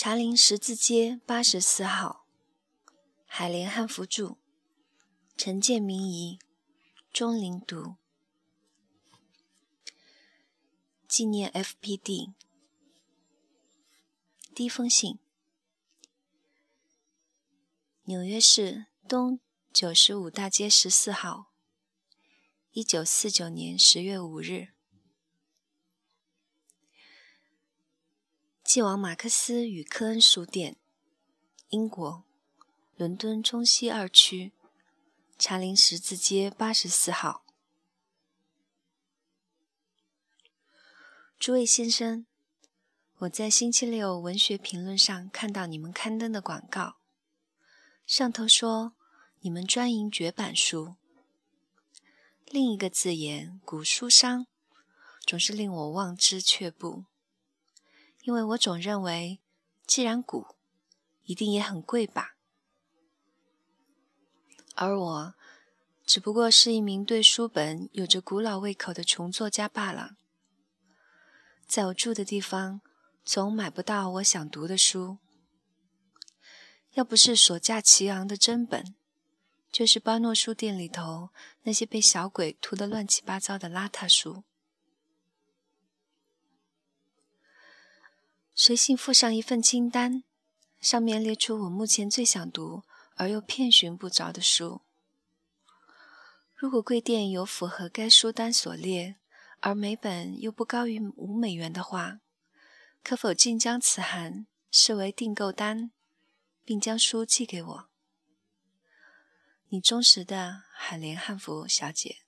茶陵十字街八十四号，海莲汉服著，陈建明遗，钟灵读。纪念 F.P.D。第一封信：纽约市东九十五大街十四号，一九四九年十月五日。寄往马克思与科恩书店，英国，伦敦中西二区，茶陵十字街八十四号。诸位先生，我在星期六文学评论上看到你们刊登的广告，上头说你们专营绝版书。另一个字眼“古书商”总是令我望之却步。因为我总认为，既然古，一定也很贵吧。而我只不过是一名对书本有着古老胃口的穷作家罢了。在我住的地方，总买不到我想读的书。要不是所价奇昂的真本，就是巴诺书店里头那些被小鬼涂得乱七八糟的邋遢书。随信附上一份清单，上面列出我目前最想读而又遍寻不着的书。如果贵店有符合该书单所列，而每本又不高于五美元的话，可否尽将此函视为订购单，并将书寄给我？你忠实的海莲汉服小姐。